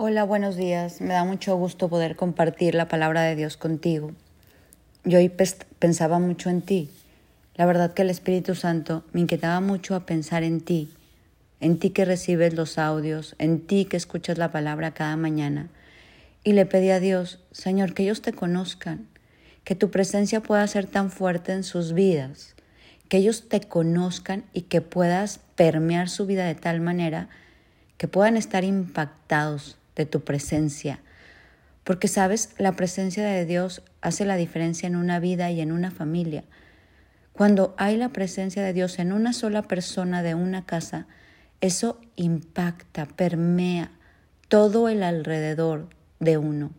Hola, buenos días. Me da mucho gusto poder compartir la palabra de Dios contigo. Yo hoy pensaba mucho en ti. La verdad que el Espíritu Santo me inquietaba mucho a pensar en ti, en ti que recibes los audios, en ti que escuchas la palabra cada mañana. Y le pedí a Dios, Señor, que ellos te conozcan, que tu presencia pueda ser tan fuerte en sus vidas, que ellos te conozcan y que puedas permear su vida de tal manera que puedan estar impactados de tu presencia. Porque sabes, la presencia de Dios hace la diferencia en una vida y en una familia. Cuando hay la presencia de Dios en una sola persona de una casa, eso impacta, permea todo el alrededor de uno.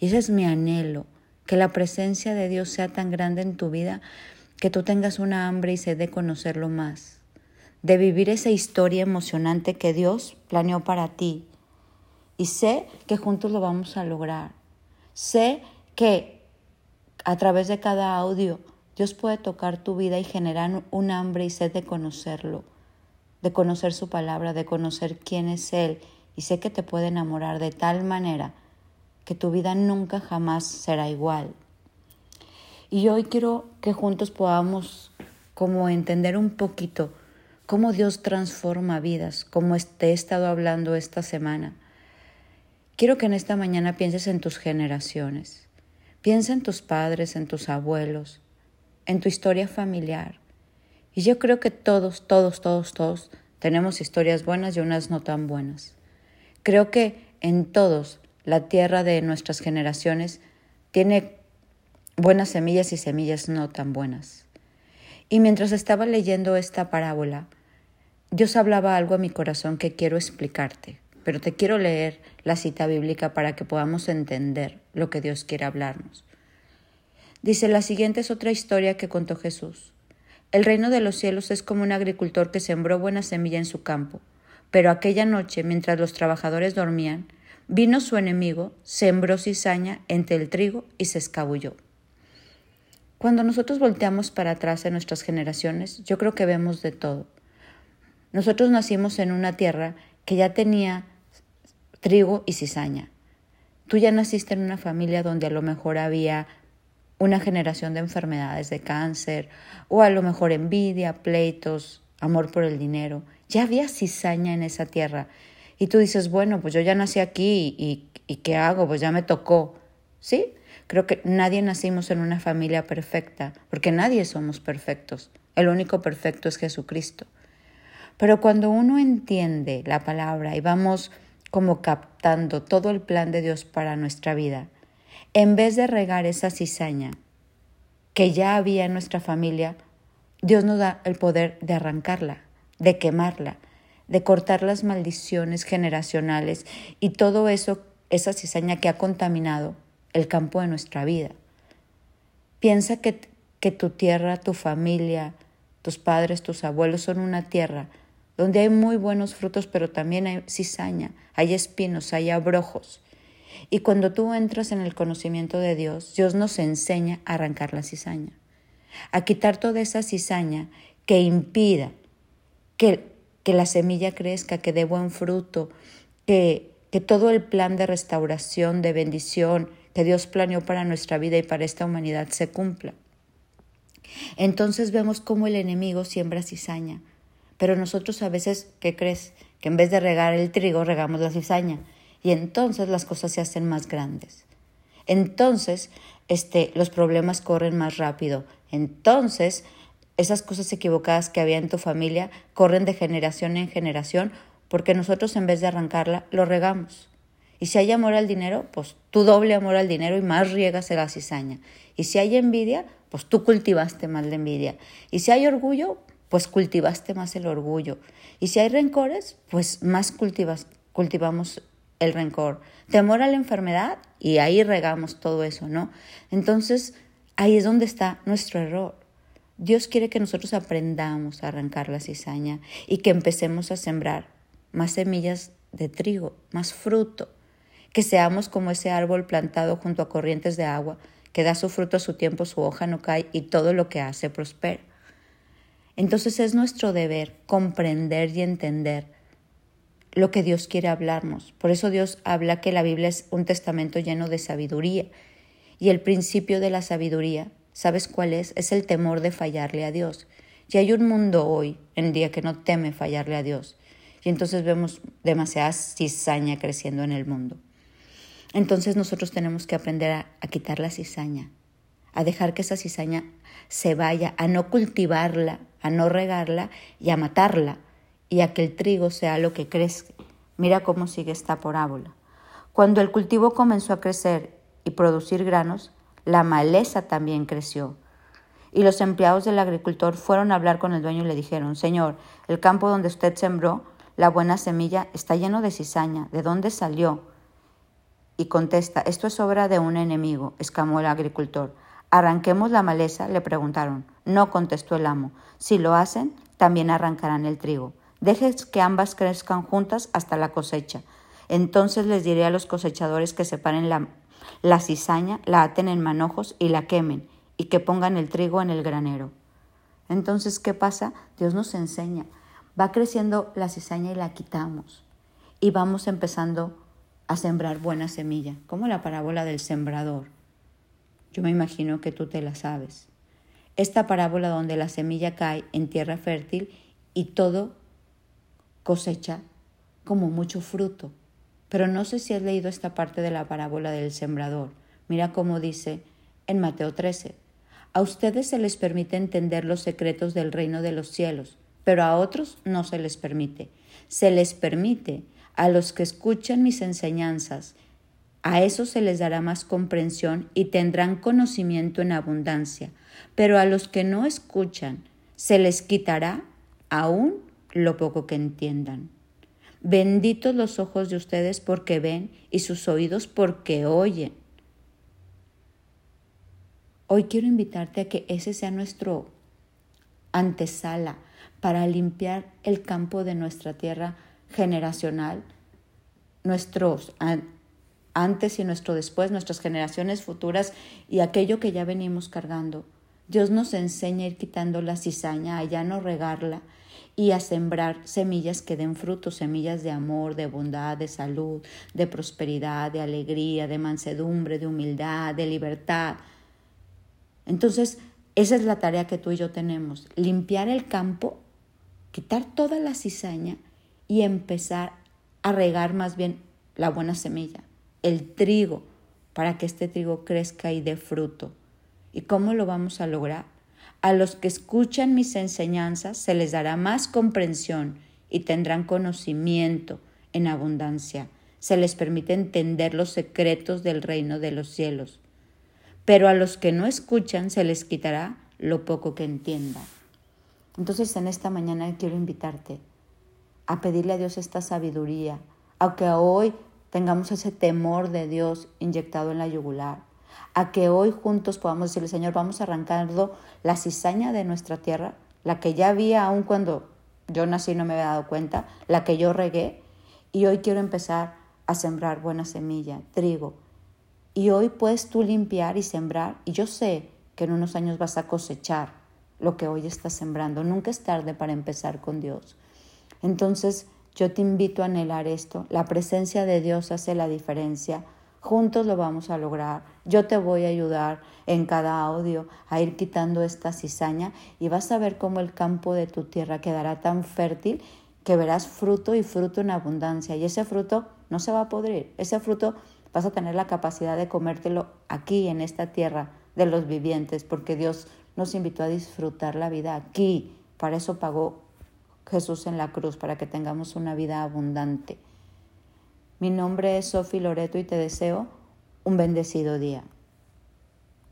Y ese es mi anhelo, que la presencia de Dios sea tan grande en tu vida que tú tengas una hambre y sed de conocerlo más, de vivir esa historia emocionante que Dios planeó para ti y sé que juntos lo vamos a lograr. Sé que a través de cada audio Dios puede tocar tu vida y generar un hambre y sed de conocerlo, de conocer su palabra, de conocer quién es Él. Y sé que te puede enamorar de tal manera que tu vida nunca jamás será igual. Y hoy quiero que juntos podamos como entender un poquito cómo Dios transforma vidas, como te he estado hablando esta semana. Quiero que en esta mañana pienses en tus generaciones. Piensa en tus padres, en tus abuelos, en tu historia familiar. Y yo creo que todos, todos, todos, todos tenemos historias buenas y unas no tan buenas. Creo que en todos la tierra de nuestras generaciones tiene buenas semillas y semillas no tan buenas. Y mientras estaba leyendo esta parábola, Dios hablaba algo a mi corazón que quiero explicarte pero te quiero leer la cita bíblica para que podamos entender lo que Dios quiere hablarnos. Dice, la siguiente es otra historia que contó Jesús. El reino de los cielos es como un agricultor que sembró buena semilla en su campo, pero aquella noche, mientras los trabajadores dormían, vino su enemigo, sembró cizaña entre el trigo y se escabulló. Cuando nosotros volteamos para atrás en nuestras generaciones, yo creo que vemos de todo. Nosotros nacimos en una tierra que ya tenía trigo y cizaña. Tú ya naciste en una familia donde a lo mejor había una generación de enfermedades de cáncer o a lo mejor envidia, pleitos, amor por el dinero. Ya había cizaña en esa tierra. Y tú dices, bueno, pues yo ya nací aquí y, y ¿qué hago? Pues ya me tocó. ¿Sí? Creo que nadie nacimos en una familia perfecta, porque nadie somos perfectos. El único perfecto es Jesucristo. Pero cuando uno entiende la palabra y vamos como captando todo el plan de Dios para nuestra vida, en vez de regar esa cizaña que ya había en nuestra familia, Dios nos da el poder de arrancarla, de quemarla, de cortar las maldiciones generacionales y todo eso, esa cizaña que ha contaminado el campo de nuestra vida. Piensa que, que tu tierra, tu familia, tus padres, tus abuelos son una tierra donde hay muy buenos frutos, pero también hay cizaña, hay espinos, hay abrojos. Y cuando tú entras en el conocimiento de Dios, Dios nos enseña a arrancar la cizaña, a quitar toda esa cizaña que impida que, que la semilla crezca, que dé buen fruto, que, que todo el plan de restauración, de bendición que Dios planeó para nuestra vida y para esta humanidad se cumpla. Entonces vemos cómo el enemigo siembra cizaña, pero nosotros a veces, ¿qué crees? Que en vez de regar el trigo, regamos la cizaña. Y entonces las cosas se hacen más grandes. Entonces, este, los problemas corren más rápido. Entonces, esas cosas equivocadas que había en tu familia corren de generación en generación porque nosotros en vez de arrancarla, lo regamos. Y si hay amor al dinero, pues tú doble amor al dinero y más riegas la cizaña. Y si hay envidia, pues tú cultivaste más la envidia. Y si hay orgullo, pues cultivaste más el orgullo. Y si hay rencores, pues más cultivas, cultivamos el rencor. Temor a la enfermedad y ahí regamos todo eso, ¿no? Entonces, ahí es donde está nuestro error. Dios quiere que nosotros aprendamos a arrancar la cizaña y que empecemos a sembrar más semillas de trigo, más fruto, que seamos como ese árbol plantado junto a corrientes de agua, que da su fruto a su tiempo, su hoja no cae y todo lo que hace prospera. Entonces es nuestro deber comprender y entender lo que Dios quiere hablarnos. Por eso Dios habla que la Biblia es un testamento lleno de sabiduría. Y el principio de la sabiduría, ¿sabes cuál es? Es el temor de fallarle a Dios. Y hay un mundo hoy en día que no teme fallarle a Dios. Y entonces vemos demasiada cizaña creciendo en el mundo. Entonces nosotros tenemos que aprender a, a quitar la cizaña, a dejar que esa cizaña se vaya, a no cultivarla, a no regarla y a matarla, y a que el trigo sea lo que crezca. Mira cómo sigue esta parábola. Cuando el cultivo comenzó a crecer y producir granos, la maleza también creció. Y los empleados del agricultor fueron a hablar con el dueño y le dijeron, Señor, el campo donde usted sembró la buena semilla está lleno de cizaña. ¿De dónde salió? Y contesta, esto es obra de un enemigo, exclamó el agricultor. ¿Arranquemos la maleza? le preguntaron. No, contestó el amo. Si lo hacen, también arrancarán el trigo. Dejes que ambas crezcan juntas hasta la cosecha. Entonces les diré a los cosechadores que separen la, la cizaña, la aten en manojos y la quemen, y que pongan el trigo en el granero. Entonces, ¿qué pasa? Dios nos enseña. Va creciendo la cizaña y la quitamos. Y vamos empezando a sembrar buena semilla, como la parábola del sembrador. Yo me imagino que tú te la sabes. Esta parábola donde la semilla cae en tierra fértil y todo cosecha como mucho fruto. Pero no sé si has leído esta parte de la parábola del sembrador. Mira cómo dice en Mateo 13. A ustedes se les permite entender los secretos del reino de los cielos, pero a otros no se les permite. Se les permite a los que escuchan mis enseñanzas. A esos se les dará más comprensión y tendrán conocimiento en abundancia, pero a los que no escuchan se les quitará aún lo poco que entiendan. Benditos los ojos de ustedes porque ven y sus oídos porque oyen. Hoy quiero invitarte a que ese sea nuestro antesala para limpiar el campo de nuestra tierra generacional, nuestros antes y nuestro después, nuestras generaciones futuras y aquello que ya venimos cargando. Dios nos enseña a ir quitando la cizaña, a ya no regarla y a sembrar semillas que den frutos, semillas de amor, de bondad, de salud, de prosperidad, de alegría, de mansedumbre, de humildad, de libertad. Entonces, esa es la tarea que tú y yo tenemos, limpiar el campo, quitar toda la cizaña y empezar a regar más bien la buena semilla, el trigo, para que este trigo crezca y dé fruto. ¿Y cómo lo vamos a lograr? A los que escuchan mis enseñanzas se les dará más comprensión y tendrán conocimiento en abundancia. Se les permite entender los secretos del reino de los cielos. Pero a los que no escuchan se les quitará lo poco que entiendan. Entonces en esta mañana quiero invitarte a pedirle a Dios esta sabiduría, aunque hoy tengamos ese temor de Dios inyectado en la yugular, a que hoy juntos podamos decirle, Señor, vamos arrancando la cizaña de nuestra tierra, la que ya había aún cuando yo nací no me había dado cuenta, la que yo regué, y hoy quiero empezar a sembrar buena semilla, trigo. Y hoy puedes tú limpiar y sembrar, y yo sé que en unos años vas a cosechar lo que hoy estás sembrando. Nunca es tarde para empezar con Dios. Entonces, yo te invito a anhelar esto. La presencia de Dios hace la diferencia. Juntos lo vamos a lograr. Yo te voy a ayudar en cada audio a ir quitando esta cizaña y vas a ver cómo el campo de tu tierra quedará tan fértil que verás fruto y fruto en abundancia. Y ese fruto no se va a podrir. Ese fruto vas a tener la capacidad de comértelo aquí, en esta tierra de los vivientes, porque Dios nos invitó a disfrutar la vida aquí. Para eso pagó Jesús en la cruz, para que tengamos una vida abundante. Mi nombre es Sofi Loreto y te deseo un bendecido día.